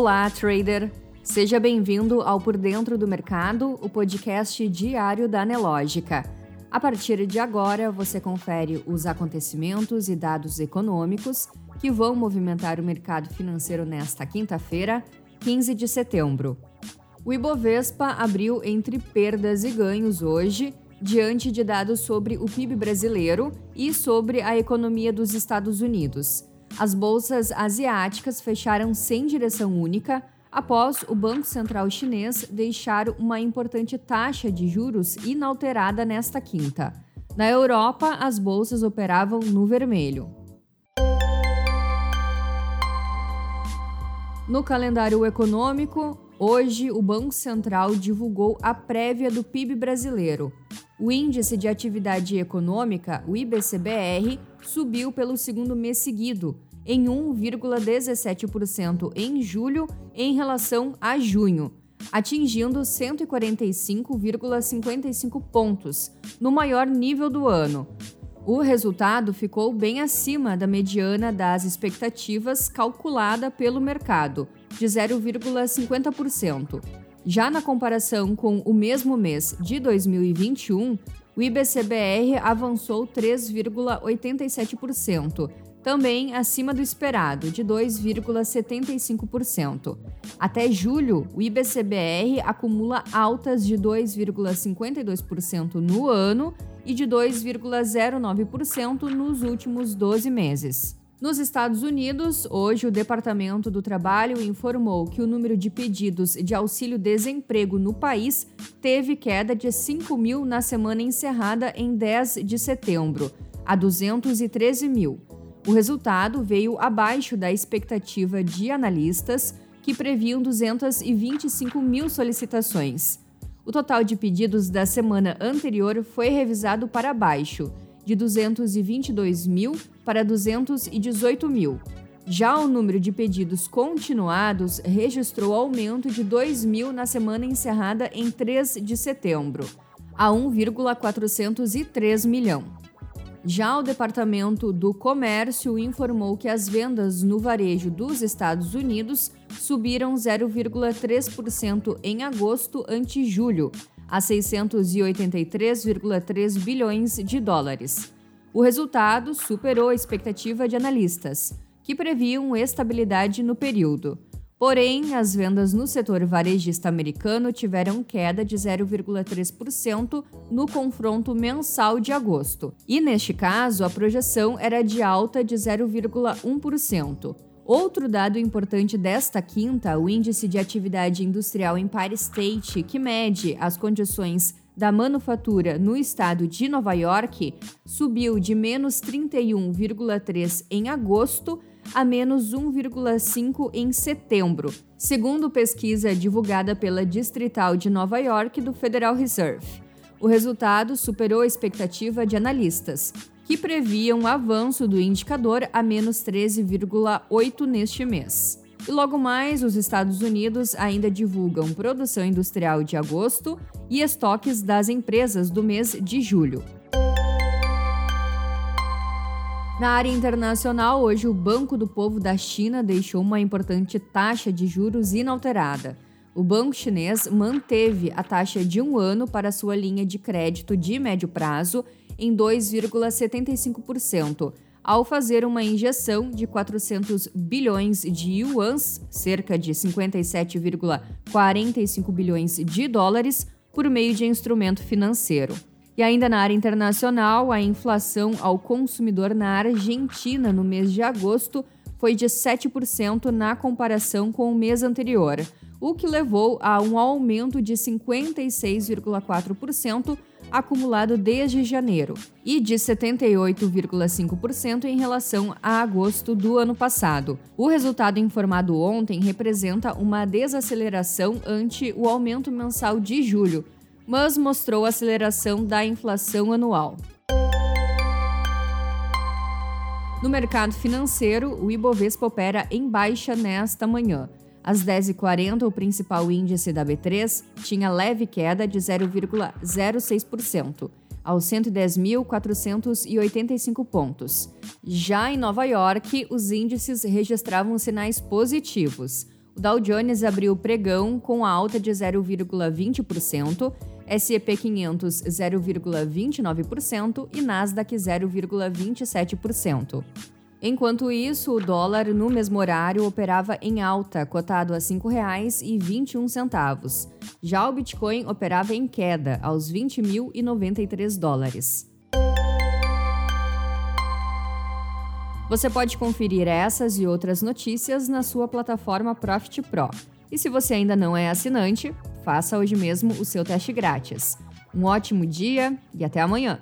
Olá, trader! Seja bem-vindo ao Por Dentro do Mercado, o podcast diário da Nelógica. A partir de agora, você confere os acontecimentos e dados econômicos que vão movimentar o mercado financeiro nesta quinta-feira, 15 de setembro. O Ibovespa abriu entre perdas e ganhos hoje, diante de dados sobre o PIB brasileiro e sobre a economia dos Estados Unidos. As bolsas asiáticas fecharam sem direção única após o Banco Central Chinês deixar uma importante taxa de juros inalterada nesta quinta. Na Europa, as bolsas operavam no vermelho. No calendário econômico, hoje o Banco Central divulgou a prévia do PIB brasileiro. O Índice de Atividade Econômica, o IBCBR, subiu pelo segundo mês seguido, em 1,17% em julho em relação a junho, atingindo 145,55 pontos, no maior nível do ano. O resultado ficou bem acima da mediana das expectativas calculada pelo mercado, de 0,50%. Já na comparação com o mesmo mês de 2021, o IBCBR avançou 3,87%, também acima do esperado, de 2,75%. Até julho, o IBCBR acumula altas de 2,52% no ano e de 2,09% nos últimos 12 meses. Nos Estados Unidos, hoje o Departamento do Trabalho informou que o número de pedidos de auxílio-desemprego no país teve queda de 5 mil na semana encerrada em 10 de setembro, a 213 mil. O resultado veio abaixo da expectativa de analistas, que previam 225 mil solicitações. O total de pedidos da semana anterior foi revisado para baixo, de 222 mil para 218 mil. Já o número de pedidos continuados registrou aumento de 2 mil na semana encerrada em 3 de setembro, a 1,403 milhão. Já o Departamento do Comércio informou que as vendas no varejo dos Estados Unidos subiram 0,3% em agosto ante julho, a 683,3 bilhões de dólares. O resultado superou a expectativa de analistas, que previam estabilidade no período. Porém, as vendas no setor varejista americano tiveram queda de 0,3% no confronto mensal de agosto, e neste caso a projeção era de alta de 0,1%. Outro dado importante desta quinta, o Índice de Atividade Industrial Empire State, que mede as condições da manufatura no estado de Nova York, subiu de menos 31,3 em agosto a menos 1,5 em setembro, segundo pesquisa divulgada pela Distrital de Nova York do Federal Reserve. O resultado superou a expectativa de analistas, que previam o avanço do indicador a menos 13,8 neste mês. E logo mais, os Estados Unidos ainda divulgam produção industrial de agosto e estoques das empresas do mês de julho. Na área internacional, hoje o Banco do Povo da China deixou uma importante taxa de juros inalterada. O banco chinês manteve a taxa de um ano para sua linha de crédito de médio prazo em 2,75%, ao fazer uma injeção de 400 bilhões de yuans, cerca de 57,45 bilhões de dólares, por meio de instrumento financeiro. E ainda na área internacional, a inflação ao consumidor na Argentina no mês de agosto foi de 7% na comparação com o mês anterior, o que levou a um aumento de 56,4% acumulado desde janeiro e de 78,5% em relação a agosto do ano passado. O resultado informado ontem representa uma desaceleração ante o aumento mensal de julho, mas mostrou aceleração da inflação anual. No mercado financeiro, o Ibovespa opera em baixa nesta manhã. Às 10h40, o principal índice da B3 tinha leve queda de 0,06%, aos 110.485 pontos. Já em Nova York, os índices registravam sinais positivos. O Dow Jones abriu pregão com alta de 0,20%, S&P 500 0,29% e Nasdaq 0,27%. Enquanto isso, o dólar no mesmo horário operava em alta, cotado a R$ 5,21. Já o Bitcoin operava em queda, aos 20.093 dólares. Você pode conferir essas e outras notícias na sua plataforma Profit Pro. E se você ainda não é assinante, faça hoje mesmo o seu teste grátis. Um ótimo dia e até amanhã!